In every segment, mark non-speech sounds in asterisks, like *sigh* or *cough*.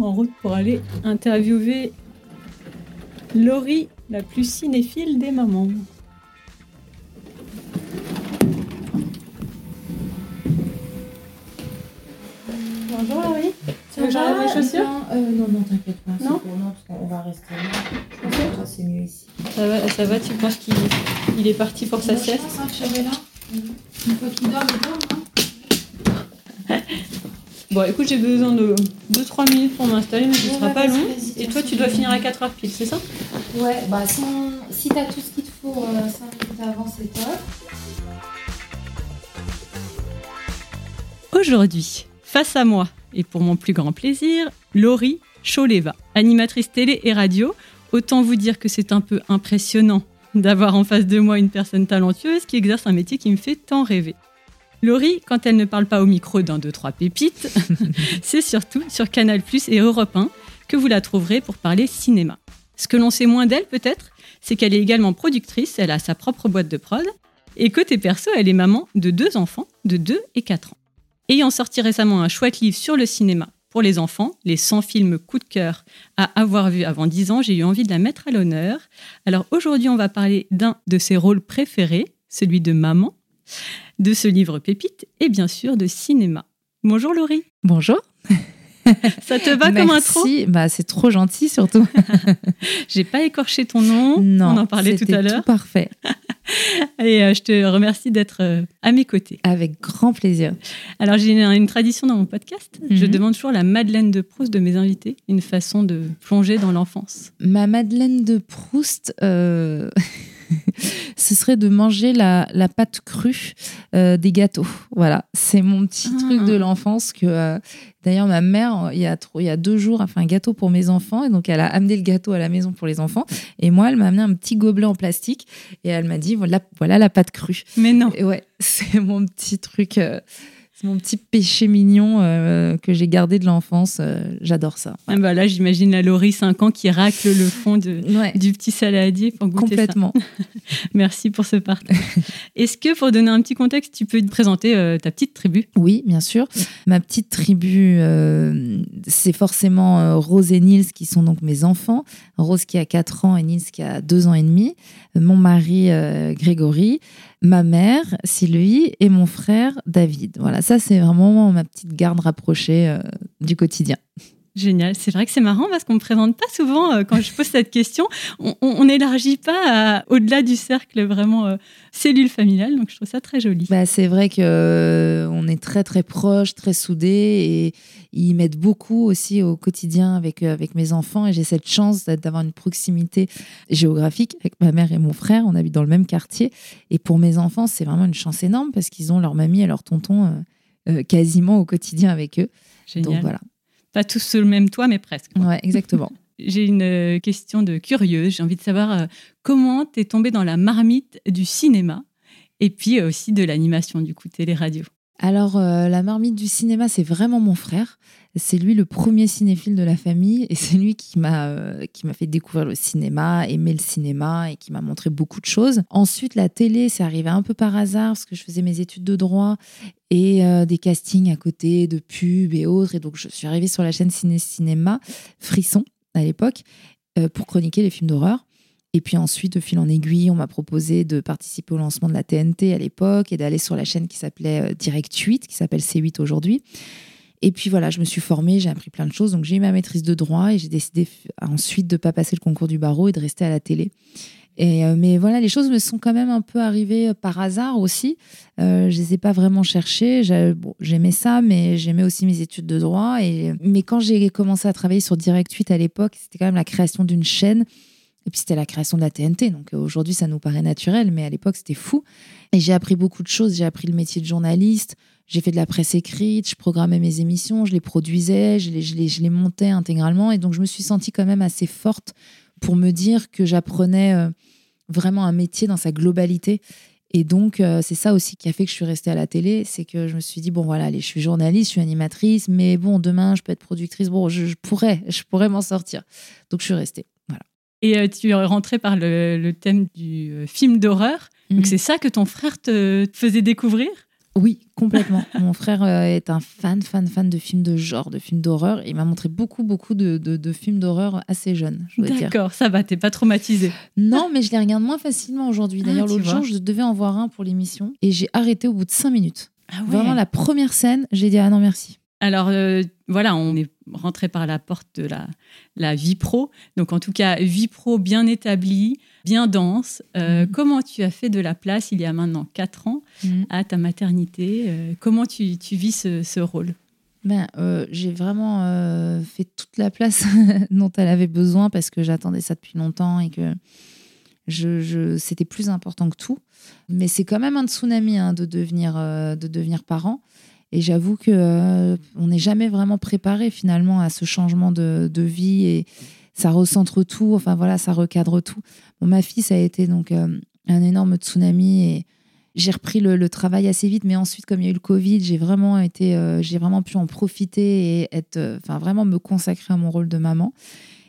en route pour aller interviewer Laurie, la plus cinéphile des mamans. Bonjour Laurie. Tu veux que mes chaussures euh, Non, non, t'inquiète pas. Non c'est pour nous, parce qu'on va rester là. Ça, c'est mieux ici. ça va, ça va, tu penses qu'il il est parti pour sa sieste chance, hein, Chabella. Une fois qu'il dort, il dort, hein? Bon, écoute, j'ai besoin de 2-3 minutes pour m'installer, mais ce Ouais, sera ouais, pas long. Et toi, tu dois finir à bon. 4 heures pile, c'est ça? Ouais, bah sans... si t'as tout ce qu'il te faut 5 minutes avant, c'est top. Aujourd'hui, face à moi, et pour mon plus grand plaisir, Laurie Choleva, animatrice télé et radio. Autant vous dire que c'est un peu impressionnant d'avoir en face de moi une personne talentueuse qui exerce un métier qui me fait tant rêver. Laurie, quand elle ne parle pas au micro d'un, deux, trois pépites, *laughs* c'est surtout sur Canal Plus et Europe 1 que vous la trouverez pour parler cinéma. Ce que l'on sait moins d'elle peut-être, c'est qu'elle est également productrice, elle a sa propre boîte de prod, et côté perso, elle est maman de deux enfants de 2 et 4 ans. Ayant sorti récemment un chouette livre sur le cinéma pour les enfants, les 100 films coup de cœur à avoir vu avant 10 ans, j'ai eu envie de la mettre à l'honneur. Alors aujourd'hui, on va parler d'un de ses rôles préférés, celui de maman, de ce livre pépite et bien sûr de cinéma. Bonjour Laurie, Bonjour. ça te va comme intro? Merci. Bah, c'est trop gentil surtout. *laughs* J'ai pas écorché ton nom, non, on en parlait tout à l'heure. Tout parfait. *laughs* Et euh, je te remercie d'être euh, à mes côtés. Avec grand plaisir. Alors j'ai une, une tradition dans mon podcast, je Mhm. demande toujours la Madeleine de Proust de mes invités, une façon de plonger dans l'enfance. Ma Madeleine de Proust, euh, *laughs* *laughs* ce serait de manger la, la pâte crue euh, des gâteaux. Voilà, c'est mon petit Ah. truc de l'enfance que. euh, D'ailleurs, ma mère, il y, a trop- il y a deux jours, a fait un gâteau pour mes enfants. Et donc, elle a amené le gâteau à la maison pour les enfants. Et moi, elle m'a amené un petit gobelet en plastique. Et elle m'a dit voilà, voilà la pâte crue. Mais non, Et ouais, *laughs* c'est mon petit truc, euh, c'est mon petit péché mignon euh, que j'ai gardé de l'enfance. euh, J'adore ça. Ah bah là j'imagine la Laurie 5 ans qui racle le fond de, Ouais, du petit saladier pour goûter ça. complètement. *laughs* Merci pour ce partage. Est-ce que pour donner un petit contexte, tu peux te présenter euh, ta petite tribu? Oui, bien sûr. Ma petite tribu, c'est forcément Rose et Nils qui sont donc mes enfants. Rose qui a 4 ans et Nils qui a 2 ans et demi. Mon mari euh, Grégory, ma mère Sylvie et mon frère David. Voilà, ça c'est vraiment ma petite garde rapprochée euh, du quotidien. Génial, c'est vrai que c'est marrant parce qu'on me présente pas souvent euh, quand je pose cette question. On- n'élargit pas au-delà du cercle vraiment euh, cellule familiale, donc je trouve ça très joli. Bah, c'est vrai que euh, on est très très proches, très soudés et ils m'aident beaucoup aussi au quotidien avec avec mes enfants et j'ai cette chance d'avoir une proximité géographique avec ma mère et mon frère. On habite dans le même quartier et pour mes enfants c'est vraiment une chance énorme parce qu'ils ont leur mamie et leur tonton quasiment au quotidien avec eux. Génial. Donc voilà. Pas tous sous le même toit, mais presque. quoi. Ouais, exactement. *laughs* J'ai une euh, question de curieuse. J'ai envie de savoir euh, comment t'es tombée dans la marmite du cinéma et puis euh, aussi de l'animation, du coup, télé-radio. Alors, euh, la marmite du cinéma, c'est vraiment mon frère. C'est lui le premier cinéphile de la famille et c'est lui qui m'a euh, qui m'a fait découvrir le cinéma, aimer le cinéma et qui m'a montré beaucoup de choses. Ensuite, la télé, c'est arrivé un peu par hasard parce que je faisais mes études de droit et euh, des castings à côté de pubs et autres. Et donc, je suis arrivée sur la chaîne Ciné Cinéma, Frisson à l'époque, pour chroniquer les films d'horreur. Et puis ensuite, de fil en aiguille, on m'a proposé de participer au lancement de la TNT à l'époque et d'aller sur la chaîne qui s'appelait euh, Direct 8, qui s'appelle C8 aujourd'hui. Et puis voilà, je me suis formée, j'ai appris plein de choses. Donc j'ai eu ma maîtrise de droit et j'ai décidé ensuite de ne pas passer le concours du barreau et de rester à la télé. Et, euh, mais voilà, les choses me sont quand même un peu arrivées euh, par hasard aussi. Je les ai pas vraiment cherchées. J'aimais ça, mais j'aimais aussi mes études de droit. Et, mais quand j'ai commencé à travailler sur Direct 8 à l'époque, c'était quand même la création d'une chaîne. Et puis c'était la création de la TNT. Donc euh, aujourd'hui, ça nous paraît naturel, mais à l'époque, c'était fou. Et j'ai appris beaucoup de choses. J'ai appris le métier de journaliste. j'ai fait de la presse écrite, je programmais mes émissions, je les produisais, je les, je les, je les montais intégralement. Et donc, je me suis sentie quand même assez forte pour me dire que j'apprenais euh, vraiment un métier dans sa globalité. Et donc, euh, c'est ça aussi qui a fait que je suis restée à la télé. C'est que je me suis dit, bon, voilà, allez, je suis journaliste, je suis animatrice, mais bon, demain, je peux être productrice. Bon, je, je pourrais, je pourrais m'en sortir. Donc, je suis restée. Et euh, tu es rentrée par le, le thème du euh, film d'horreur. Mhm. Donc, c'est ça que ton frère te, faisait découvrir? Oui, complètement. *laughs* Mon frère euh, est un fan, fan, fan de films de genre, de films d'horreur. Il m'a montré beaucoup, beaucoup de, de- de films d'horreur assez jeunes. D'accord, ça va, t'es pas traumatisée. *laughs* Non, mais je les regarde moins facilement aujourd'hui. Ah, D'ailleurs, l'autre jour, je devais en voir un pour l'émission et j'ai arrêté au bout de cinq minutes. Ah Vraiment, la première scène, j'ai dit ah non, merci. Alors euh, voilà, on est rentré par la porte de la, la vie pro. Donc en tout cas, vie pro bien établie, bien dense. Euh, Mhm. Comment tu as fait de la place il y a maintenant 4 ans à ta maternité Euh, Comment tu, tu vis ce, ce rôle? Ben, j'ai vraiment fait toute la place *laughs* dont elle avait besoin parce que j'attendais ça depuis longtemps et que je, je- c'était plus important que tout. Mais c'est quand même un tsunami hein, de, devenir, de devenir parent. Et j'avoue que euh, on n'est jamais vraiment préparé finalement à ce changement de, vie et ça recentre tout. Enfin voilà, ça recadre tout. Bon, ma fille, ça a été donc euh, un énorme tsunami et j'ai repris le, travail assez vite, mais ensuite, comme il y a eu le Covid, j'ai vraiment été, euh, j'ai vraiment pu en profiter et être, enfin vraiment me consacrer à mon rôle de maman.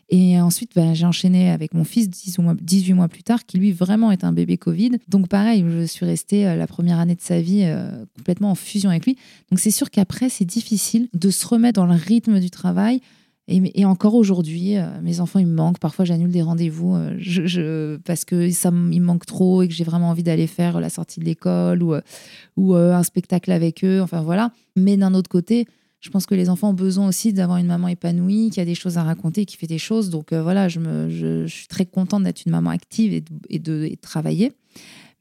Et ensuite, ben, j'ai enchaîné avec mon fils 18 mois, 18 mois plus tard, qui lui vraiment est un bébé Covid. Donc pareil, je suis restée euh, la première année de sa vie euh, complètement en fusion avec lui. Donc c'est sûr qu'après, c'est difficile de se remettre dans le rythme du travail. Et, encore aujourd'hui, euh, mes enfants, ils me manquent. Parfois, j'annule des rendez-vous parce que ça me manque trop et que j'ai vraiment envie d'aller faire la sortie de l'école ou, un spectacle avec eux. Enfin, voilà. Mais d'un autre côté, je pense que les enfants ont besoin aussi d'avoir une maman épanouie, qui a des choses à raconter, qui fait des choses. Donc euh, voilà, je, suis très contente d'être une maman active et de, travailler.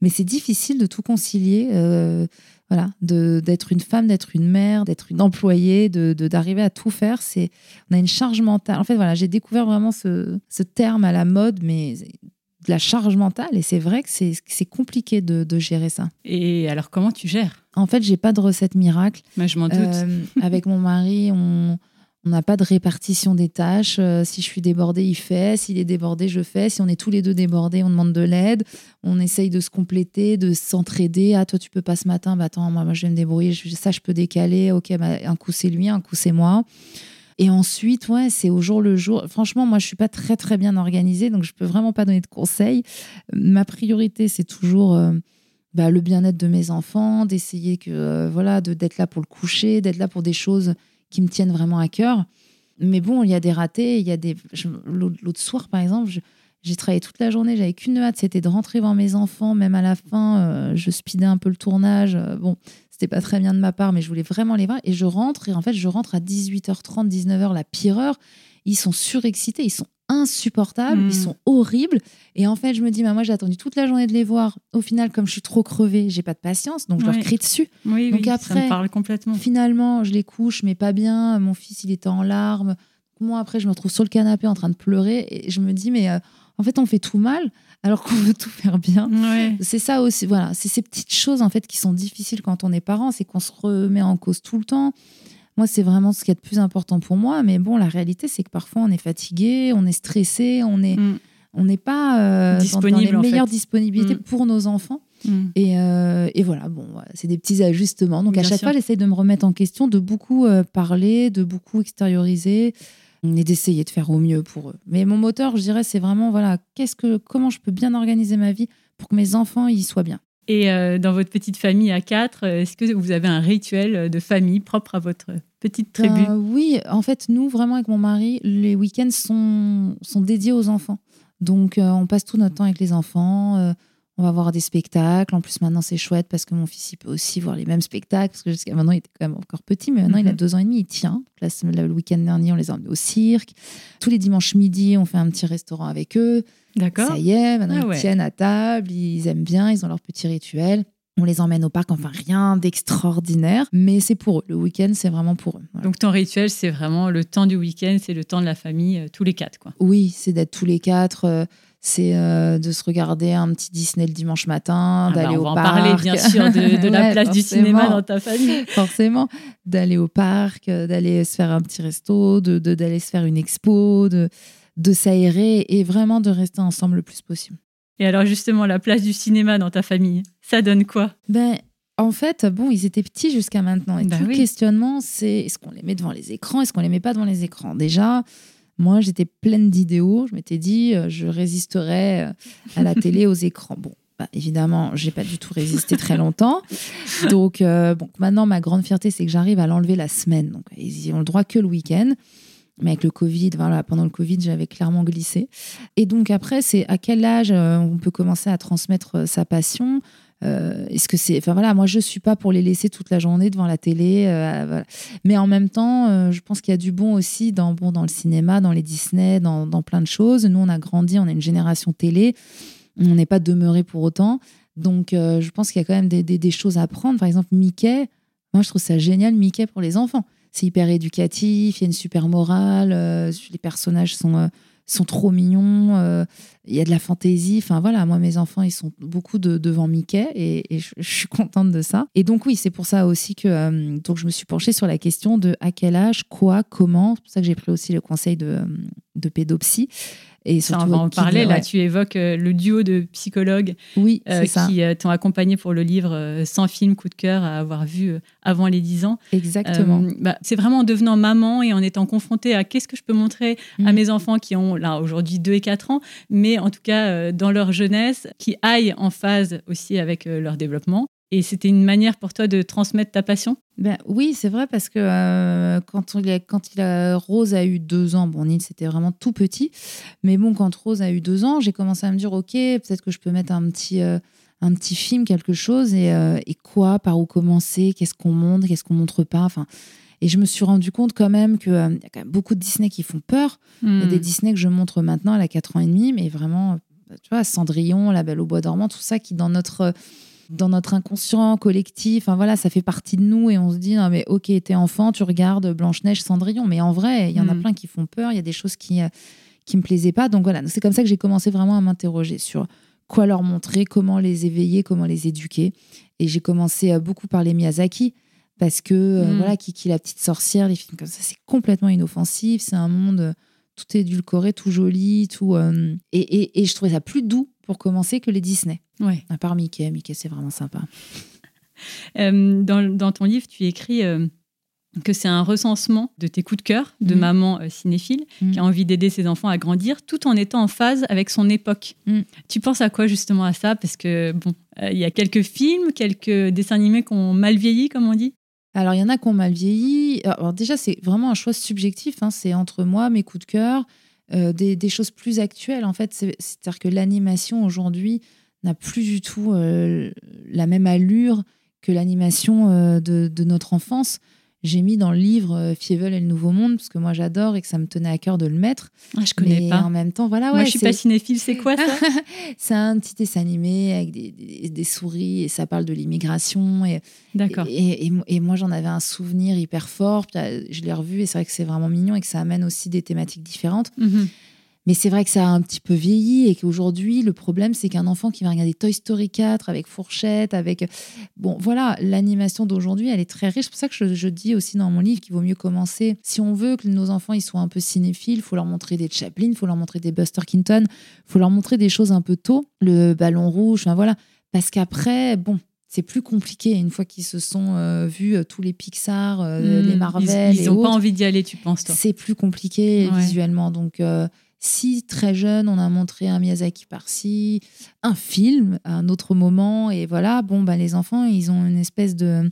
Mais c'est difficile de tout concilier. euh, voilà, d'être une femme, d'être une mère, d'être une employée, d'arriver à tout faire. C'est on a une charge mentale. En fait, voilà, j'ai découvert vraiment ce, ce terme à la mode, mais de la charge mentale. Et c'est vrai que c'est compliqué de, de gérer ça. Et alors, comment tu gères? En fait, j'ai pas de recette miracle. Moi, je m'en doute. Euh, avec mon mari, on on n'a pas de répartition des tâches. Euh, si je suis débordée, il fait. S'il est débordé, je fais. Si on est tous les deux débordés, on demande de l'aide. On essaye de se compléter, de s'entraider. Ah, toi, tu peux pas ce matin? Bah, attends, moi, moi, je vais me débrouiller. Ça, je peux décaler. Ok, bah, un coup, c'est lui, un coup, c'est moi. Et ensuite, ouais, c'est au jour le jour. Franchement, moi, je suis pas très, très bien organisée, donc je peux vraiment pas donner de conseils. Ma priorité, c'est toujours euh, bah, le bien-être de mes enfants, d'essayer que, euh, voilà, de- d'être là pour le coucher, d'être là pour des choses qui me tiennent vraiment à cœur. Mais bon, il y a des ratés, il y a des. L'autre soir, par exemple, j'ai travaillé toute la journée, j'avais qu'une hâte, c'était de rentrer voir mes enfants. Même à la fin, euh, je speedais un peu le tournage. Bon, c'était pas très bien de ma part, mais je voulais vraiment les voir. Et je rentre, et en fait, je rentre à 18h30, 19h, la pire heure. Ils sont surexcités, ils sont insupportables, ils sont horribles. Et en fait, je me dis, bah, moi, j'ai attendu toute la journée de les voir. Au final, comme je suis trop crevée, j'ai pas de patience, donc je leur crie dessus. oui, donc oui, ça après- me parle complètement. Finalement, je les couche, mais pas bien. Mon fils, il était en larmes. Moi, après, je me retrouve sur le canapé en train de pleurer. Et je me dis, mais euh, en fait, on fait tout mal alors qu'on veut tout faire bien. Ouais. C'est ça aussi, voilà. C'est ces petites choses, en fait, qui sont difficiles quand on est parent. C'est qu'on se remet en cause tout le temps. Moi, c'est vraiment ce qui est de plus important pour moi. Mais bon, la réalité, c'est que parfois, on est fatigué, on est stressé, on est, Mm, on n'est pas euh, dans- dans, Disponible, en les meilleures fait. disponibilités Mm. pour nos enfants. mm. Et, euh, et voilà, bon, c'est des petits ajustements. Donc à chaque sûr. fois, j'essaye de me remettre en question, de beaucoup euh, parler, de beaucoup extérioriser et d'essayer de faire au mieux pour eux. Mais mon moteur, je dirais, c'est vraiment voilà, qu'est-ce que, comment je peux bien organiser ma vie pour que mes enfants y soient bien. Et euh, dans votre petite famille à quatre, euh, est-ce que vous avez un rituel de famille propre à votre petite tribu? Euh, oui, en fait, nous, vraiment, avec mon mari, les week-ends sont, sont dédiés aux enfants. Donc, euh, on passe tout notre temps avec les enfants. On va voir des spectacles. En plus, maintenant, c'est chouette parce que mon fils, il peut aussi voir les mêmes spectacles. Parce que jusqu'à maintenant, il était quand même encore petit, mais maintenant, il a Mhm. deux ans et demi, il tient. Là, le week-end dernier, on les a emmenés au cirque. Tous les dimanches midi, on fait un petit restaurant avec eux. D'accord. Ça y est, maintenant, Ah ils ouais. tiennent à table, ils aiment bien, ils ont leur petit rituel. On les emmène au parc, enfin, rien d'extraordinaire, mais c'est pour eux. Le week-end, c'est vraiment pour eux. Voilà. Donc ton rituel, c'est vraiment le temps du week-end, c'est le temps de la famille, euh, tous les quatre, quoi. Oui, c'est d'être tous les quatre. euh, c'est euh, de se regarder un petit Disney le dimanche matin, Ah bah, d'aller on au va en parc. parler bien sûr de, de *laughs* la Ouais, place du cinéma dans ta famille. *laughs* forcément, d'aller au parc, euh, d'aller se faire un petit resto, de d'aller se faire une expo, de, de s'aérer et vraiment de rester ensemble le plus possible. Et alors justement, la place du cinéma dans ta famille, ça donne quoi? Ben, en fait, bon, ils étaient petits jusqu'à maintenant. Et Bah tout oui. le questionnement, c'est est-ce qu'on les met devant les écrans, est-ce qu'on les met pas devant les écrans? Déjà, moi, j'étais pleine d'idéaux. Je m'étais dit, euh, je résisterais euh, à la télé, aux *laughs* écrans. Bon, bah, évidemment, j'ai pas du tout résisté très longtemps. Donc, euh, bon, maintenant, ma grande fierté, c'est que j'arrive à l'enlever la semaine. Donc, ils ont le droit que le week-end. Mais avec le Covid, voilà, pendant le Covid, j'avais clairement glissé. Et donc après, c'est à quel âge on peut commencer à transmettre sa passion? Euh, Est-ce que c'est, enfin voilà, moi je suis pas pour les laisser toute la journée devant la télé, euh, mais en même temps, euh, je pense qu'il y a du bon aussi dans bon dans le cinéma, dans les Disney, dans, plein de choses. Nous, on a grandi, on a une génération télé, on n'est pas demeuré pour autant, donc je pense qu'il y a quand même des, des- des choses à apprendre. Par exemple, Mickey, moi je trouve ça génial, Mickey pour les enfants. C'est hyper éducatif, il y a une super morale, les personnages sont, sont trop mignons, euh, il y a de la fantaisie. Enfin voilà, moi mes enfants, ils sont beaucoup de- devant Mickey et, je, suis contente de ça. Et donc oui, c'est pour ça aussi que euh, je me suis penchée sur la question de à quel âge, quoi, comment. C'est pour ça que j'ai pris aussi le conseil de, euh, de pédopsie. Et Ça, on surtout va en parler. Là, ouais. tu évoques euh, le duo de psychologues Oui, euh, qui euh, t'ont accompagné pour le livre 100 films coup de cœur à avoir vu avant les 10 ans. exactement. Euh, bah, c'est vraiment en devenant maman et en étant confrontée à qu'est-ce que je peux montrer à Mm. mes enfants qui ont là aujourd'hui 2 et 4 ans, mais en tout cas dans leur jeunesse, qui aillent en phase aussi avec leur développement. Et c'était une manière pour toi de transmettre ta passion? Ben, oui, c'est vrai parce que euh, quand, on, quand il a, Rose a eu deux ans, bon, Nils c'était vraiment tout petit, mais bon, quand Rose a eu deux ans, j'ai commencé à me dire, ok, peut-être que je peux mettre un petit, euh, un petit film, quelque chose, et, euh, et quoi, par où commencer, qu'est-ce qu'on montre, qu'est-ce qu'on montre pas, enfin. Et je me suis rendu compte quand même qu'il y a quand même beaucoup de Disney qui font peur. Il y a Hmm. des Disney que je montre maintenant, elle a 4 ans et demi, mais vraiment, tu vois, Cendrillon, La Belle au Bois dormant, tout ça qui, dans notre, dans notre inconscient collectif, enfin voilà, ça fait partie de nous et on se dit, non mais ok, t'es enfant, tu regardes Blanche-Neige, Cendrillon, mais en vrai, il y en a Mm. plein qui font peur, il y a des choses qui, euh, qui me plaisaient pas. Donc voilà, c'est comme ça que j'ai commencé vraiment à m'interroger sur quoi leur montrer, comment les éveiller, comment les éduquer. Et j'ai commencé à beaucoup parler Miyazaki. Parce que, euh, Mm. voilà, Kiki la petite sorcière, les films comme ça, c'est complètement inoffensif. C'est un monde euh, tout édulcoré, tout joli, tout. euh, et, et, et je trouvais ça plus doux pour commencer que les Disney. Ouais. À part Mickey. Mickey, c'est vraiment sympa. *laughs* Euh, dans, dans ton livre, tu écris euh, que c'est un recensement de tes coups de cœur de Mhm. maman cinéphile Mhm. qui a envie d'aider ses enfants à grandir tout en étant en phase avec son époque. Mhm. Tu penses à quoi justement à ça? Parce que, bon, il y a quelques films, quelques dessins animés qui ont mal vieilli, comme on dit? Alors, il y en a qui ont mal vieilli. Alors, déjà, c'est vraiment un choix subjectif. hein. C'est entre moi, mes coups de cœur, euh, des, choses plus actuelles. En fait, C'est- c'est-à-dire que l'animation aujourd'hui n'a plus du tout euh, la même allure que l'animation euh, de notre enfance. J'ai mis dans le livre euh, Fievel et le Nouveau Monde, parce que moi j'adore et que ça me tenait à cœur de le mettre. Ah, je connais Mais pas. en même temps, voilà, Moi, ouais, je suis pas cinéphile. C'est quoi ça *laughs* c'est un petit dessin animé avec des, des- des souris et ça parle de l'immigration. Et, D'accord. et, et- et moi, j'en avais un souvenir hyper fort. Euh, je l'ai revu et c'est vrai que c'est vraiment mignon et que ça amène aussi des thématiques différentes. Mhm. Mais c'est vrai que ça a un petit peu vieilli et qu'aujourd'hui, le problème, c'est qu'un enfant qui va regarder Toy Story 4 avec fourchette, avec. Bon, voilà, l'animation d'aujourd'hui, elle est très riche. C'est pour ça que je, je dis aussi dans mon livre qu'il vaut mieux commencer. Si on veut que nos enfants ils soient un peu cinéphiles, il faut leur montrer des Chaplin, il faut leur montrer des Buster Keaton, il faut leur montrer des choses un peu tôt. Le ballon rouge, enfin voilà. Parce qu'après, bon. C'est plus compliqué une fois qu'ils se sont euh, vus euh, tous les Pixar, euh, Mhm. les Marvel Ils n'ont pas envie d'y aller, tu penses, toi? C'est plus compliqué Ouais. visuellement. Donc, si très jeune, on a montré un Miyazaki par-ci, un film à un autre moment, et voilà, bon, bah, les enfants, ils ont une espèce de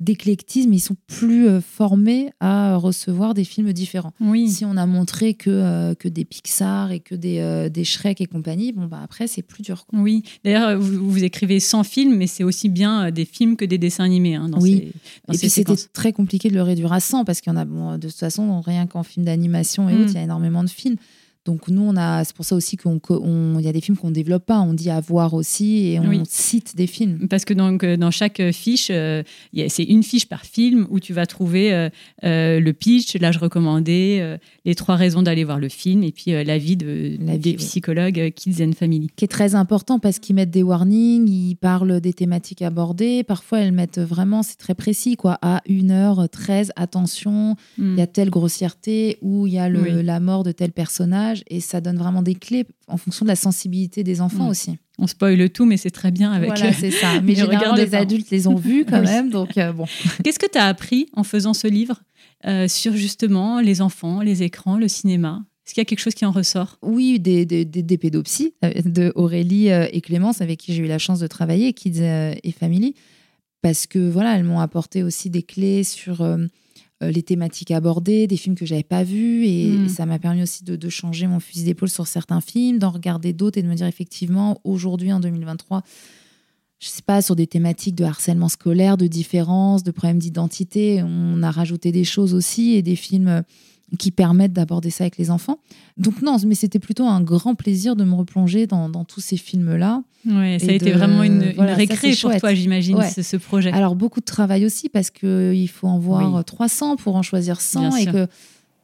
d'éclectisme, ils sont plus euh, formés à recevoir des films différents. Oui. Si on a montré que, euh, que des Pixar et que des, euh, des Shrek et compagnie, bon, bah, après, c'est plus dur. quoi. Oui, d'ailleurs, vous, vous écrivez 100 films, mais c'est aussi bien des films que des dessins animés. hein, dans Oui. ces- dans Et ces puis c'était très compliqué de le réduire à 100 parce qu'il y en a, bon, de toute façon, rien qu'en film d'animation et Mm. autres, il y a énormément de films. Donc nous, on a, c'est pour ça aussi qu'il y a des films qu'on ne développe pas, on dit à voir aussi et on cite des films. Parce que donc, dans chaque fiche, euh, c'est une fiche par film où tu vas trouver euh, euh, le pitch, l'âge recommandé, les trois raisons d'aller voir le film et puis l'avis de, des psychologues Kids and Family. Qui est très important parce qu'ils mettent des warnings, ils parlent des thématiques abordées. Parfois, elles mettent vraiment, c'est très précis, quoi, à 1h13, attention, il y a hmm. telle grossièreté ou il y a le, la mort de tel personnage et ça donne vraiment des clés en fonction de la sensibilité des enfants mm. aussi. On spoile tout, mais c'est très bien avec. Voilà, c'est ça. *laughs* Mais généralement, les adultes les ont vus quand *laughs* même, donc euh, bon. Qu'est-ce que tu as appris en faisant ce livre euh, sur justement les enfants, les écrans, le cinéma? Est-ce qu'il y a quelque chose qui en ressort? Oui, des, des, des, pédopsies euh, de Aurélie et Clémence, avec qui j'ai eu la chance de travailler, Kids et Family, parce que voilà, elles m'ont apporté aussi des clés sur euh, les thématiques abordées, des films que j'avais pas vus et, hmm. ça m'a permis aussi de, changer mon fusil d'épaule sur certains films, d'en regarder d'autres et de me dire effectivement aujourd'hui en 2023 je sais pas, sur des thématiques de harcèlement scolaire, de différence, de problèmes d'identité. On a rajouté des choses aussi et des films qui permettent d'aborder ça avec les enfants. Donc non, mais c'était plutôt un grand plaisir de me replonger dans, tous ces films-là. Ouais, ça a été vraiment une, récré pour toi, j'imagine, ce, projet. Alors beaucoup de travail aussi parce qu'il faut en voir 300 pour en choisir 100 et que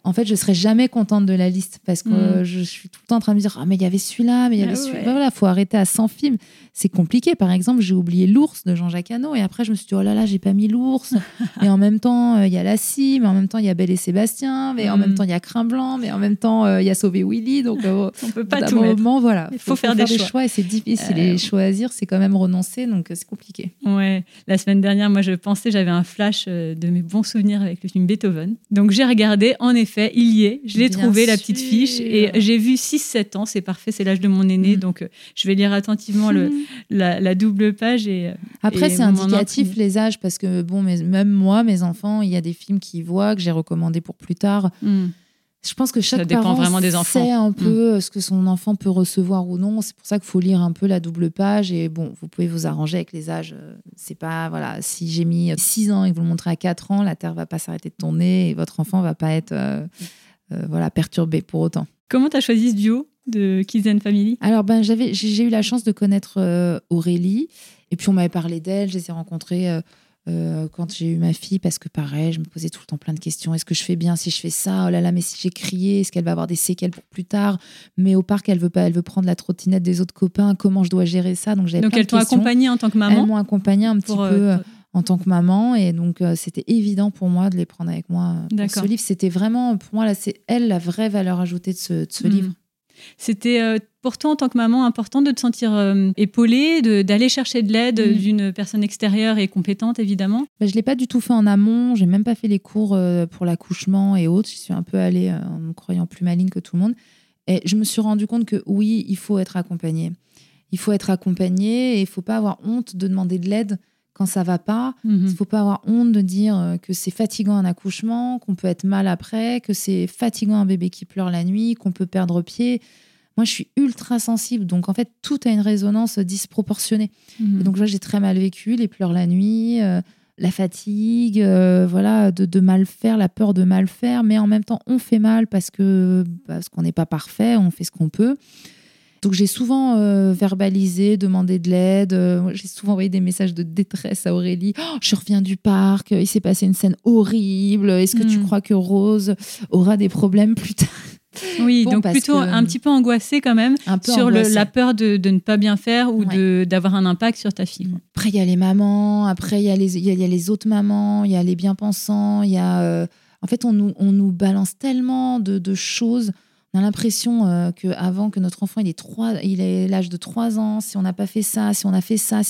en fait, je serais jamais contente de la liste parce que mm. je suis tout le temps en train de me dire Ah, mais il y avait celui-là, mais il y avait ah celui-là. Voilà, il faut arrêter à 100 films. C'est compliqué. Par exemple, j'ai oublié L'ours de Jean-Jacques Hano et après, je me suis dit Oh là là, j'ai pas mis l'ours. *laughs* et en même temps, euh, il y a La Scie, mais en même temps, il y a Belle et Sébastien, mais en même mm. temps, il y a Crin Blanc, mais en même temps, euh, il y a Sauvé Willy. Donc, euh, *laughs* on peut pas tout mettre. voilà. Il faut, faire, des, choix. et c'est difficile. et choisir, c'est quand même renoncer, donc c'est compliqué. Ouais. La semaine dernière, moi, je pensais, j'avais un flash de mes bons souvenirs avec le film Beethoven. Donc, j'ai regardé. En effet, il y est. Je l'ai trouvé, la petite fiche. Et j'ai vu 6-7 ans, c'est parfait, c'est l'âge de mon aîné. Mm. Donc, euh, je vais lire attentivement le, *laughs* la, double page. Et, euh, Après, c'est indicatif les âges, parce que, bon, même moi, mes enfants, il y a des films qu'ils voient, que j'ai recommandés pour plus tard. Mm. Je pense que chaque parent vraiment des enfants. sait un peu mm. ce que son enfant peut recevoir ou non. C'est pour ça qu'il faut lire un peu la double page. Et bon, vous pouvez vous arranger avec les âges. C'est pas, voilà, si j'ai mis 6 ans et que vous le montrez à 4 ans, la Terre va pas s'arrêter de tourner et votre enfant va pas être euh, euh, voilà, perturbé pour autant. Comment tu as choisi ce duo de Kids Family? Alors, ben, j'avais, j'ai eu la chance de connaître euh, Aurélie. Et puis, on m'avait parlé d'elle. Je les ai rencontrées euh, quand j'ai eu ma fille, parce que pareil, je me posais tout le temps plein de questions. Est-ce que je fais bien si je fais ça? Oh là là, mais si j'ai crié, est-ce qu'elle va avoir des séquelles pour plus tard? Mais au parc, elle veut pas, elle veut prendre la trottinette des autres copains. Comment je dois gérer ça? Donc, Donc elles t'ont accompagnée en tant que maman Elles m'ont accompagnée un petit peu en tant que maman. Et donc, euh, c'était évident pour moi de les prendre avec moi dans ce livre. C'était vraiment, pour moi, là, c'est elle la vraie valeur ajoutée de ce, hmm. livre. C'était euh, pour toi, en tant que maman, important de te sentir euh, épaulée, d'aller chercher de l'aide hmm. d'une personne extérieure et compétente, évidemment bah, Je ne l'ai pas du tout fait en amont. J'ai même pas fait les cours pour l'accouchement et autres. Je suis un peu allée en me croyant plus maligne que tout le monde. Et je me suis rendu compte que oui, il faut être accompagné. Il faut être accompagné et il faut pas avoir honte de demander de l'aide quand ça va pas. Il mhm. ne faut pas avoir honte de dire euh, que c'est fatigant un accouchement, qu'on peut être mal après, que c'est fatigant un bébé qui pleure la nuit, qu'on peut perdre pied. Moi, je suis ultra sensible, donc en fait, tout a une résonance disproportionnée. Mhm. donc là, j'ai très mal vécu les pleurs la nuit, euh, la fatigue, euh, voilà, de, mal faire, la peur de mal faire, mais en même temps, on fait mal parce que parce qu'on n'est pas parfait, on fait ce qu'on peut. Donc j'ai souvent euh, verbalisé, demandé de l'aide. Euh, j'ai souvent envoyé des messages de détresse à Aurélie. Oh, je reviens du parc, il s'est passé une scène horrible. Est-ce que tu hmm. crois que Rose aura des problèmes plus tard? Oui, donc plutôt un petit peu angoissée quand même sur la peur de, ne pas bien faire ou d'avoir un impact sur ta fille. Après, il y a les mamans, après, il y, a les, y, a les autres mamans, il y a les bien-pensants, il y a... Euh, en fait, on nous, on nous balance tellement de, de choses on a l'impression euh, que avant que notre enfant il est trois, il est l'âge de 3 ans, si on n'a pas fait ça, si on a fait ça,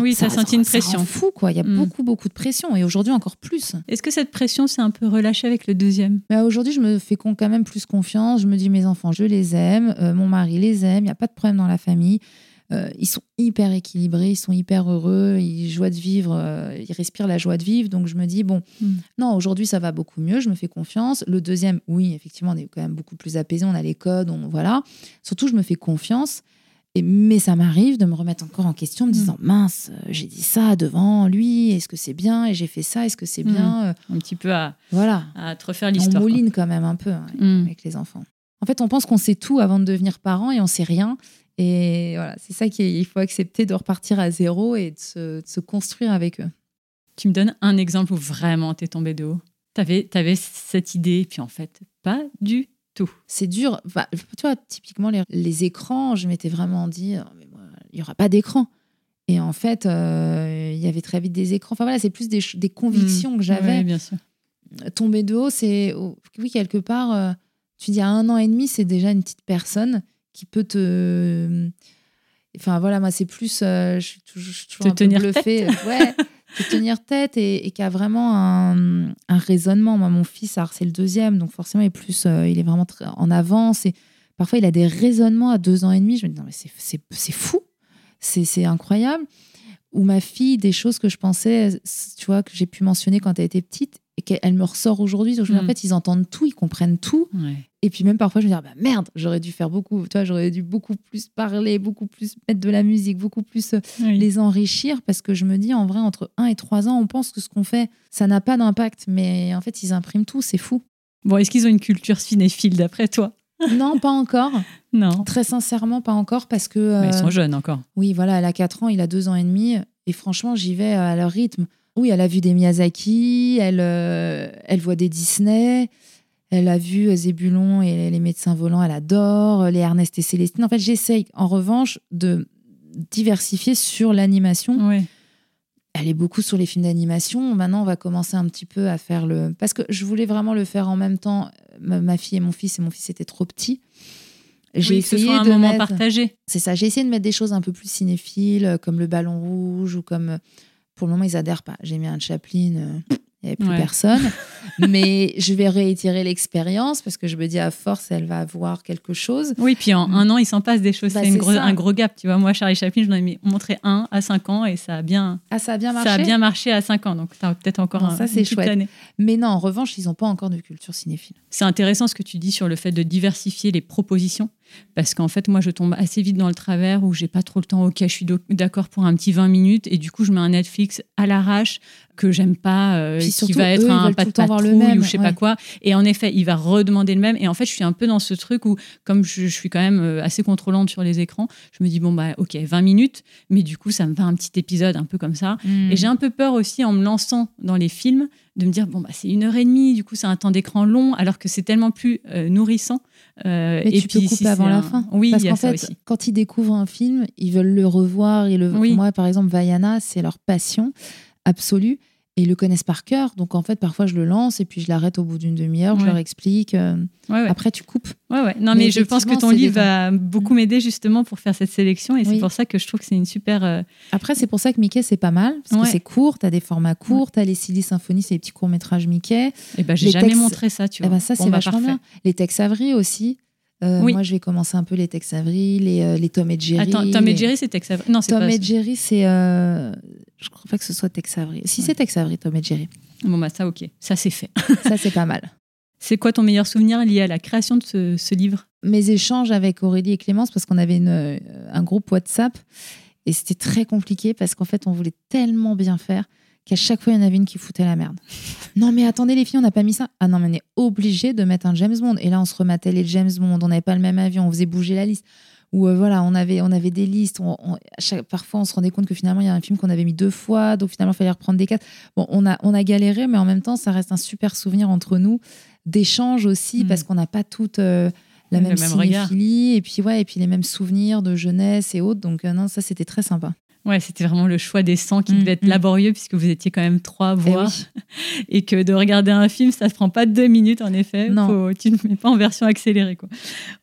oui, ça, ça une pression. Ça fou quoi. Il y a mm. beaucoup beaucoup de pression et aujourd'hui encore plus. Est-ce que cette pression s'est un peu relâchée avec le deuxième? Bah, Aujourd'hui, je me fais quand même plus confiance. Je me dis mes enfants, je les aime, euh, mon mari les aime, il n'y a pas de problème dans la famille. Euh, ils sont hyper équilibrés, ils sont hyper heureux, ils joient de vivre, euh, ils respirent la joie de vivre. Donc je me dis, bon, hmm. non, aujourd'hui ça va beaucoup mieux, je me fais confiance. Le deuxième, oui, effectivement, on est quand même beaucoup plus apaisé, on a les codes, on, voilà. Surtout, je me fais confiance. Et, mais ça m'arrive de me remettre encore en question, me hmm. disant mince, euh, j'ai dit ça devant lui, est-ce que c'est bien Et j'ai fait ça, est-ce que c'est hmm. bien Un petit peu à, voilà. à te refaire l'histoire. On mouline quand même un peu hein, avec les enfants. En fait, on pense qu'on sait tout avant de devenir parent et on sait rien. Et voilà, c'est ça qu'il faut accepter de repartir à zéro et de se, de se construire avec eux. Tu me donnes un exemple où vraiment t'es tombé de haut. T'avais avais cette idée, puis en fait, pas du tout. C'est dur. Tu vois, typiquement, les, les écrans, je m'étais vraiment dit, oh, mais moi, il n'y aura pas d'écran. Et en fait, euh, il y avait très vite des écrans. Enfin voilà, c'est plus des, convictions que j'avais. Oui, bien sûr. Tomber de haut, c'est. oh, Oui, quelque part, euh, tu dis à un an et demi, c'est déjà une petite personne qui peut te. Enfin voilà, moi, c'est plus. euh, je suis toujours, je suis toujours Te un peu bluffée. Ouais, *laughs* te tenir tête et, et qui a vraiment un, un raisonnement. Moi, mon fils, alors, c'est le deuxième, donc forcément, il est, plus, euh, il est vraiment en avance. Et parfois, il a des raisonnements à deux ans et demi. Je me dis, non, mais c'est- c'est c'est fou. C'est c'est incroyable. Ou ma fille, des choses que je pensais, tu vois, que j'ai pu mentionner quand elle était petite et qu'elle me ressort aujourd'hui. Donc, je me dis. En fait, ils entendent tout, ils comprennent tout. Ouais. Et puis même parfois, je me dis, ah bah merde, j'aurais dû faire beaucoup, tu vois, j'aurais dû beaucoup plus parler, beaucoup plus mettre de la musique, beaucoup plus euh, Oui. les enrichir, parce que je me dis, en vrai, entre 1 et 3 ans, on pense que ce qu'on fait, ça n'a pas d'impact, mais en fait, ils impriment tout, c'est fou. Bon, est-ce qu'ils ont une culture cinéphile d'après toi? *laughs* Non, pas encore. Non. Très sincèrement, pas encore, parce que... Mais euh, Ils sont jeunes encore. Oui, voilà, elle a 4 ans, il a 2 ans et demi. Et franchement, j'y vais à leur rythme. Oui, elle a vu des Miyazaki, elle, euh, elle voit des Disney, elle a vu euh, Zébulon et les médecins volants, elle adore, euh, les Ernest et Célestine. En fait, j'essaye, en revanche, de diversifier sur l'animation. Elle est beaucoup sur les films d'animation. Maintenant, on va commencer un petit peu à faire le... Parce que je voulais vraiment le faire en même temps, ma, fille et mon fils, et mon fils était trop petit. J'ai Oui, que ce essayé soit un de moment mettre... partagé. C'est ça. J'ai essayé de mettre des choses un peu plus cinéphiles, euh, comme le ballon rouge ou comme. Pour le moment, ils adhèrent pas. J'ai mis un Chaplin, euh, il n'y avait plus Ouais. personne. *laughs* Mais je vais réitérer l'expérience parce que je me dis à force, elle va avoir quelque chose. Oui, puis en un an, il s'en passe des choses. Bah, c'est gros- un gros gap. Tu vois, moi, Charlie Chaplin, je l'ai mis- montré un à 5 ans et ça a bien, Ah, ça a bien marché. ça a bien marché à 5 ans. Donc, tu as peut-être encore Bon, un, ça, c'est chouette. année. Mais non, en revanche, ils n'ont pas encore de culture cinéphile. C'est intéressant ce que tu dis sur le fait de diversifier les propositions. Parce qu'en fait, moi, je tombe assez vite dans le travers où j'ai pas trop le temps. Ok, je suis d'accord pour un petit 20 minutes. Et du coup, je mets un Netflix à l'arrache que j'aime pas, euh, Puis qui va être eux, un pas de le le patrouille même, ou je sais ouais. pas quoi. Et en effet, il va redemander le même. Et en fait, je suis un peu dans ce truc où, comme je, je suis quand même euh, assez contrôlante sur les écrans, je me dis, bon, bah, ok, 20 minutes. Mais du coup, ça me va un petit épisode un peu comme ça. Mm. Et j'ai un peu peur aussi en me lançant dans les films de me dire bon bah c'est une heure et demie, du coup c'est un temps d'écran long, alors que c'est tellement plus euh, nourrissant. Euh, Mais et tu puis peux si couper avant la un- fin. Oui, Parce qu'en fait, aussi. quand ils découvrent un film, ils veulent le revoir. Et le... Oui. Moi, par exemple, Vaiana, c'est leur passion absolue. Et ils le connaissent par cœur. Donc, en fait, parfois, je le lance et puis je l'arrête au bout d'une demi-heure. Je leur explique. euh, Ouais, ouais. Après, tu coupes. Ouais, ouais. Non, Mais mais, je pense que ton livre va beaucoup m'aider justement pour faire cette sélection, et c'est pour ça que je trouve que c'est une super. euh, Après, c'est pour ça que Mickey, c'est pas mal. Parce que c'est court. Tu as des formats courts. Tu as les Silly Symphony, c'est les petits courts-métrages Mickey. Eh ben, j'ai Les jamais textes- montré ça, tu Eh vois. ben, ça, Bon, c'est bah, vachement parfait. bien. Les Tex Avery aussi. Euh, Oui. Moi, je vais commencer un peu les Tex Avery, les, euh, les Tom et Jerry. Attends, Tom et les- Jerry, c'est Tex Avery? Non, c'est Tom pas. et Jerry, c'est. euh, Je crois pas que ce soit Tex Avery. Si Ouais. c'est Tex Avery, Tom et Jerry. Bon, bah, ça, ok. Ça, c'est fait. *laughs* Ça, c'est pas mal. C'est quoi ton meilleur souvenir lié à la création de ce, ce livre? Mes échanges avec Aurélie et Clémence, parce qu'on avait une, euh, un groupe WhatsApp, et c'était très compliqué parce qu'en fait, on voulait tellement bien faire qu'à chaque fois, il y en avait une qui foutait la merde. Non, mais attendez, les filles, on n'a pas mis ça. Ah non, mais on est obligé de mettre un James Bond. Et là, on se rematait les James Bond, on n'avait pas le même avion, on faisait bouger la liste. Ou euh, voilà, on avait, on avait des listes. on- on- à chaque- parfois, on se rendait compte que finalement, il y a un film qu'on avait mis deux fois, donc finalement, il fallait reprendre des quatre. Bon, on a, on a galéré, mais en même temps, ça reste un super souvenir entre nous, d'échanges aussi, Mm. parce qu'on n'a pas toutes euh, la même, même regard. cinéphilie, et puis, ouais, et puis les mêmes souvenirs de jeunesse et autres. Donc, euh, non, ça, c'était très sympa. Ouais, c'était vraiment le choix des sangs qui Mm, devait être mm. laborieux puisque vous étiez quand même trois à Eh voir. oui. *laughs* et que de regarder un film, ça ne prend pas deux minutes en effet. Non. Faut- tu ne mets pas en version accélérée. Quoi.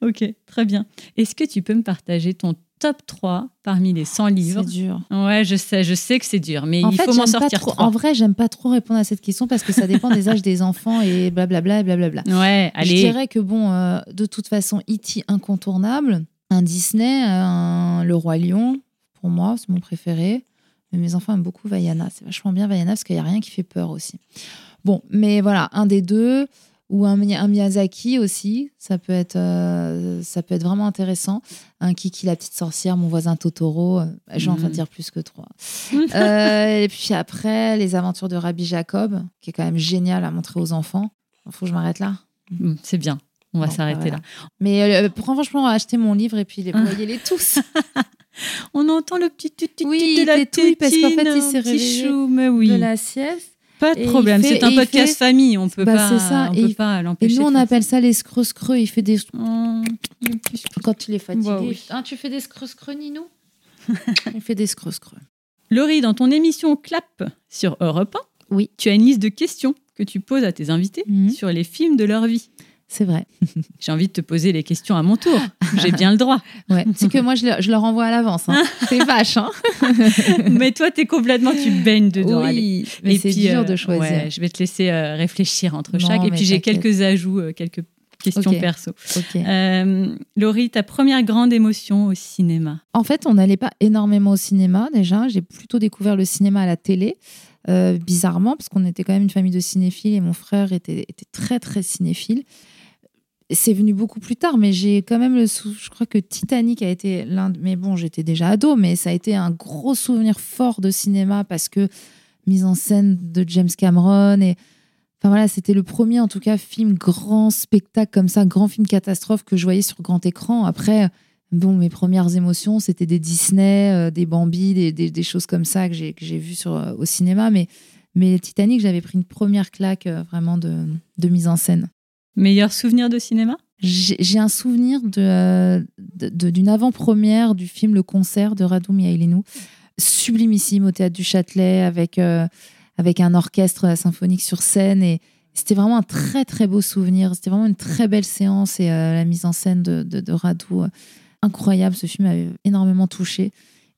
Ok, très bien. Est-ce que tu peux me partager ton top 3 parmi les 100 livres? C'est dur. Ouais, je sais, je sais que c'est dur, mais en il fait, faut m'en sortir trop-. En vrai, j'aime pas trop répondre à cette question parce que ça dépend des âges des enfants et blablabla et blablabla. Ouais, Je allez. dirais que bon, euh, de toute façon, E.T. incontournable, un Disney, un Le Roi Lion, pour moi, c'est mon préféré. Mais mes enfants aiment beaucoup Vaiana. C'est vachement bien Vaiana parce qu'il n'y a rien qui fait peur aussi. Bon, mais voilà, un des deux ou un, Mi- un Miyazaki aussi, ça peut être, euh, ça peut être vraiment intéressant. Un Kiki la petite sorcière, mon voisin Totoro, euh, je vais en Mhm. dire plus que trois. Euh, et puis après, les aventures de Rabbi Jacob, qui est quand même génial à montrer aux enfants. Il faut que je m'arrête là. Mm, C'est bien. On va Bon, s'arrêter voilà. là. Mais euh, franchement, achetez mon livre et puis les- Ah. voyez-les tous. *laughs* On entend le petit tut tut Oui, tut de il la tétouille parce qu'en fait, tétine, il s'est réveillé oui. de la sieste. Pas de Et problème, c'est un et podcast fait- famille, on peut Bah, pas, c'est ça, on et peut il- pas Et l'empêcher. nous, on appelle ça les screux-screux. Il fait des. Oh, Quand il est fatigué. Bah oui. Ah, tu fais des screux-screux, Ninou? *laughs* Il fait des screux-screux. Laurie, dans ton émission Clap sur Europe 1, Oui. tu as une liste de questions que tu poses à tes invités Mhm. sur les films de leur vie. C'est vrai. *laughs* J'ai envie de te poser les questions à mon tour. J'ai bien le droit. *laughs* Ouais. c'est que moi, je, le- je leur envoie à l'avance. Hein. *laughs* C'est vache, hein Mais toi, t'es complètement, tu baignes dedans. allez. Oui, mais c'est dur euh, de choisir. ouais, je vais te laisser euh, réfléchir entre Non, chaque. Et puis j'ai quelques ajouts, euh, quelques questions perso. Ok. Euh, Laurie, ta première grande émotion au cinéma? En fait, on n'allait pas énormément au cinéma déjà. J'ai plutôt découvert le cinéma à la télé, euh, bizarrement, parce qu'on était quand même une famille de cinéphiles et mon frère était, était très, très cinéphile. C'est venu beaucoup plus tard, mais j'ai quand même le sou... Je crois que Titanic a été l'un de... Mais bon, j'étais déjà ado, mais ça a été un gros souvenir fort de cinéma parce que mise en scène de James Cameron et... Enfin voilà, c'était le premier en tout cas film grand spectacle comme ça, grand film catastrophe que je voyais sur grand écran. Après, Bon, mes premières émotions, c'était des Disney, euh, des Bambi, des, choses comme ça que j'ai vues euh, au cinéma. Mais, mais Titanic, j'avais pris une première claque euh, vraiment de mise en scène. Meilleur souvenir de cinéma? J'ai un souvenir de, euh, de- de- d'une avant-première du film Le Concert de Radu Mihailinu, sublimissime au théâtre du Châtelet avec, euh, avec un orchestre symphonique sur scène. Et c'était vraiment un très très beau souvenir. C'était vraiment une très belle séance et euh, la mise en scène de, de, de Radu, euh, incroyable. Ce film m'avait énormément touchée.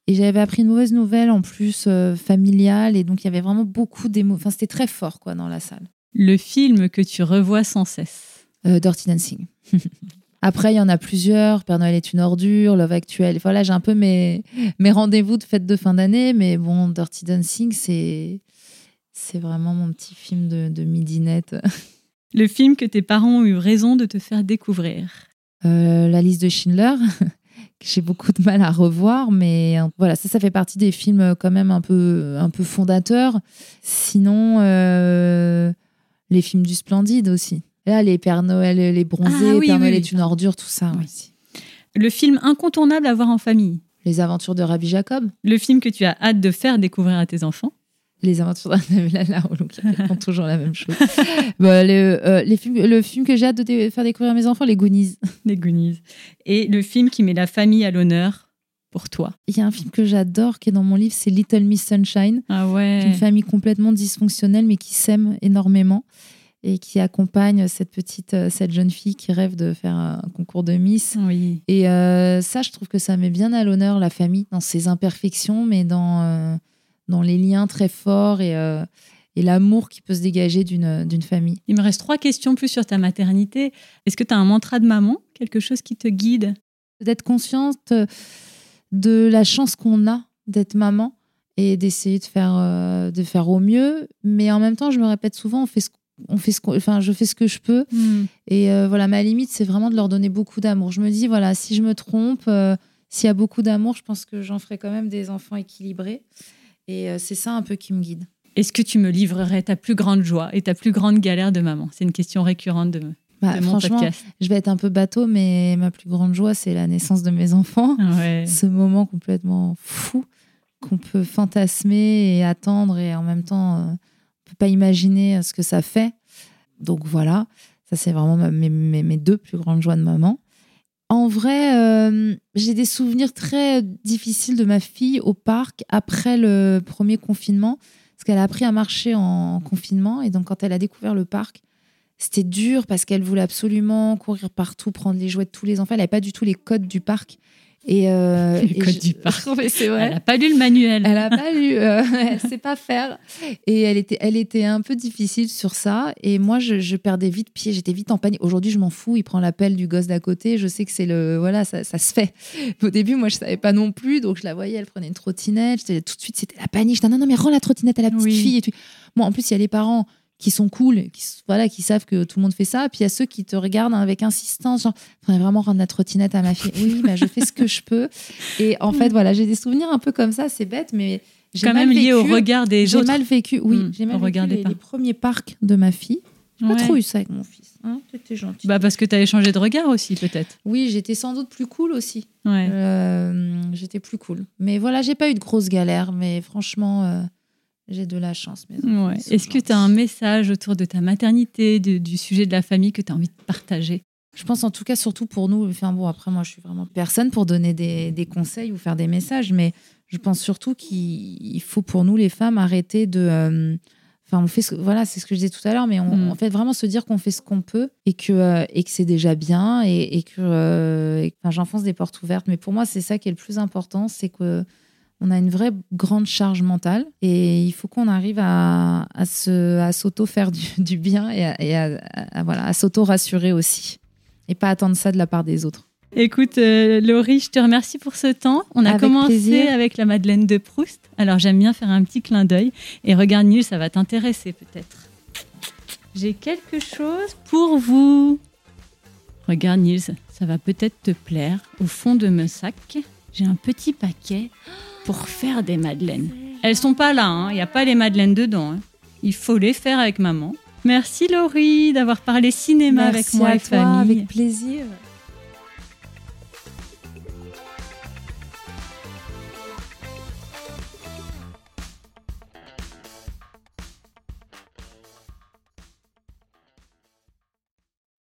Et j'avais appris une mauvaise nouvelle en plus euh, familiale et donc il y avait vraiment beaucoup d'émotions. Enfin, c'était très fort quoi dans la salle. Le film que tu revois sans cesse Euh, Dirty Dancing. *laughs* Après, il y en a plusieurs. Père Noël est une ordure, Love Actuel. Voilà, j'ai un peu mes, mes rendez-vous de fête de fin d'année. Mais bon, Dirty Dancing, c'est, c'est vraiment mon petit film de, de midinette. *laughs* Le film que tes parents ont eu raison de te faire découvrir Euh, la liste de Schindler, *laughs* que j'ai beaucoup de mal à revoir. Mais euh, voilà, ça, ça fait partie des films euh, quand même un peu, un peu fondateurs. Sinon, euh, les films du Splendide aussi. Là, les Père Noël, les bronzés, Ah oui, Père oui, Noël oui. est une ordure, tout ça. Le film incontournable à voir en famille Les aventures de Rabbi Jacob. Le film que tu as hâte de faire découvrir à tes enfants Les aventures de la la donc ils font toujours la même chose. *laughs* Bah, le, euh, les films, le film que j'ai hâte de dé- faire découvrir à mes enfants, les Goonies. *laughs* Les Goonies. Et le film qui met la famille à l'honneur pour toi Il y a un film que j'adore qui est dans mon livre, c'est Little Miss Sunshine. Ah ouais Une famille complètement dysfonctionnelle mais qui s'aime énormément et qui accompagne cette petite, euh, cette jeune fille qui rêve de faire un concours de Miss. Oui. Et euh, ça, je trouve que ça met bien à l'honneur la famille dans ses imperfections, mais dans, euh, dans les liens très forts et, euh, et l'amour qui peut se dégager d'une famille. Il me reste trois questions plus sur ta maternité. Est-ce que tu as un mantra de maman Quelque chose qui te guide? D'être consciente de la chance qu'on a d'être maman et d'essayer de faire, de faire au mieux. Mais en même temps, je me répète souvent, on fait ce on fait ce qu'on- enfin, je fais ce que je peux. Et euh, voilà, ma limite, c'est vraiment de leur donner beaucoup d'amour. Je me dis, voilà, si je me trompe, euh, s'il y a beaucoup d'amour, je pense que j'en ferai quand même des enfants équilibrés. Et euh, c'est ça un peu qui me guide. Est-ce que tu me livrerais ta plus grande joie et ta plus grande galère de maman? C'est une question récurrente de, Bah, de mon franchement, podcast. je vais être un peu bateau, mais ma plus grande joie, c'est la naissance de mes enfants. Ah ouais. Ce moment complètement fou qu'on peut fantasmer et attendre, et en même temps, peut pas imaginer euh, ce que ça fait. Donc voilà, ça c'est vraiment mes- mes deux plus grandes joies de maman. En vrai, euh, j'ai des souvenirs très difficiles de ma fille au parc après le premier confinement, parce qu'elle a appris à marcher en confinement, et donc quand elle a découvert le parc, c'était dur parce qu'elle voulait absolument courir partout, prendre les jouets de tous les enfants. Elle n'avait pas du tout les codes du parc. Et, euh, Les *laughs* et codes je- du parc. *laughs* Mais c'est vrai. Elle n'a pas lu le manuel. Elle a pas lu, *laughs* euh, elle sait pas faire. Et elle était, elle était un peu difficile sur ça. Et moi, je, je perdais vite pied, j'étais vite en panique. Aujourd'hui, je m'en fous, il prend l'appel du gosse d'à côté. Je sais que c'est le. Voilà, ça, ça se fait. Au début, moi, je savais pas non plus. Donc, je la voyais, elle prenait une trottinette. Tout de suite, c'était la panique. Je disais, non, non, mais rends la trottinette à la petite Oui. fille. Et tout. Moi, en plus, il y a les parents qui sont cool, qui, voilà, qui savent que tout le monde fait ça. Puis il y a ceux qui te regardent avec insistance, genre, faudrait vraiment rendre la trottinette à ma fille. Oui, bah, je fais ce que je peux. Et en fait, voilà, j'ai des souvenirs un peu comme ça, c'est bête, mais j'ai Quand mal même lié au regard des J'ai autres. mal vécu, oui, Mm, j'ai mal vécu les, premiers parcs de ma fille. J'ai pas Ouais. trop eu ça avec mon fils. Hein T'étais gentil. Bah parce que tu as échangé de regard aussi peut-être. Oui, j'étais sans doute plus cool aussi. Ouais. Euh, j'étais plus cool. Mais voilà, j'ai pas eu de grosses galères. Mais franchement, euh, j'ai de la chance. Ouais. Est-ce que tu as un message autour de ta maternité, de- du sujet de la famille que tu as envie de partager? Je pense en tout cas, surtout pour nous. Enfin bon, après, moi, je suis vraiment personne pour donner des, des conseils ou faire des messages. Mais je pense surtout qu'il il faut pour nous, les femmes, arrêter de. euh, Enfin, on fait ce, voilà, c'est ce que je disais tout à l'heure, mais on, Mm. en fait vraiment se dire qu'on fait ce qu'on peut et que, euh, et que c'est déjà bien et, et que, euh, et que- enfin, j'enfonce des portes ouvertes. Mais pour moi, c'est ça qui est le plus important, c'est que on a une vraie grande charge mentale et il faut qu'on arrive à, à se, à s'auto faire du, *laughs* du bien et à, et à- à- voilà, à s'auto rassurer aussi et pas attendre ça de la part des autres. Écoute, euh, Laurie, je te remercie pour ce temps. On a Avec commencé plaisir. avec la Madeleine de Proust. Alors j'aime bien faire un petit clin d'œil. Et regarde, Nul, ça va t'intéresser peut-être. J'ai quelque chose pour vous. Regarde, Nils, ça va peut-être te plaire. Au fond de mon sac, j'ai un petit paquet pour faire des madeleines. Elles sont pas là, hein. il n'y a pas les madeleines dedans. hein. Il faut les faire avec maman. Merci Laurie d'avoir parlé cinéma avec moi et toi, famille. avec plaisir.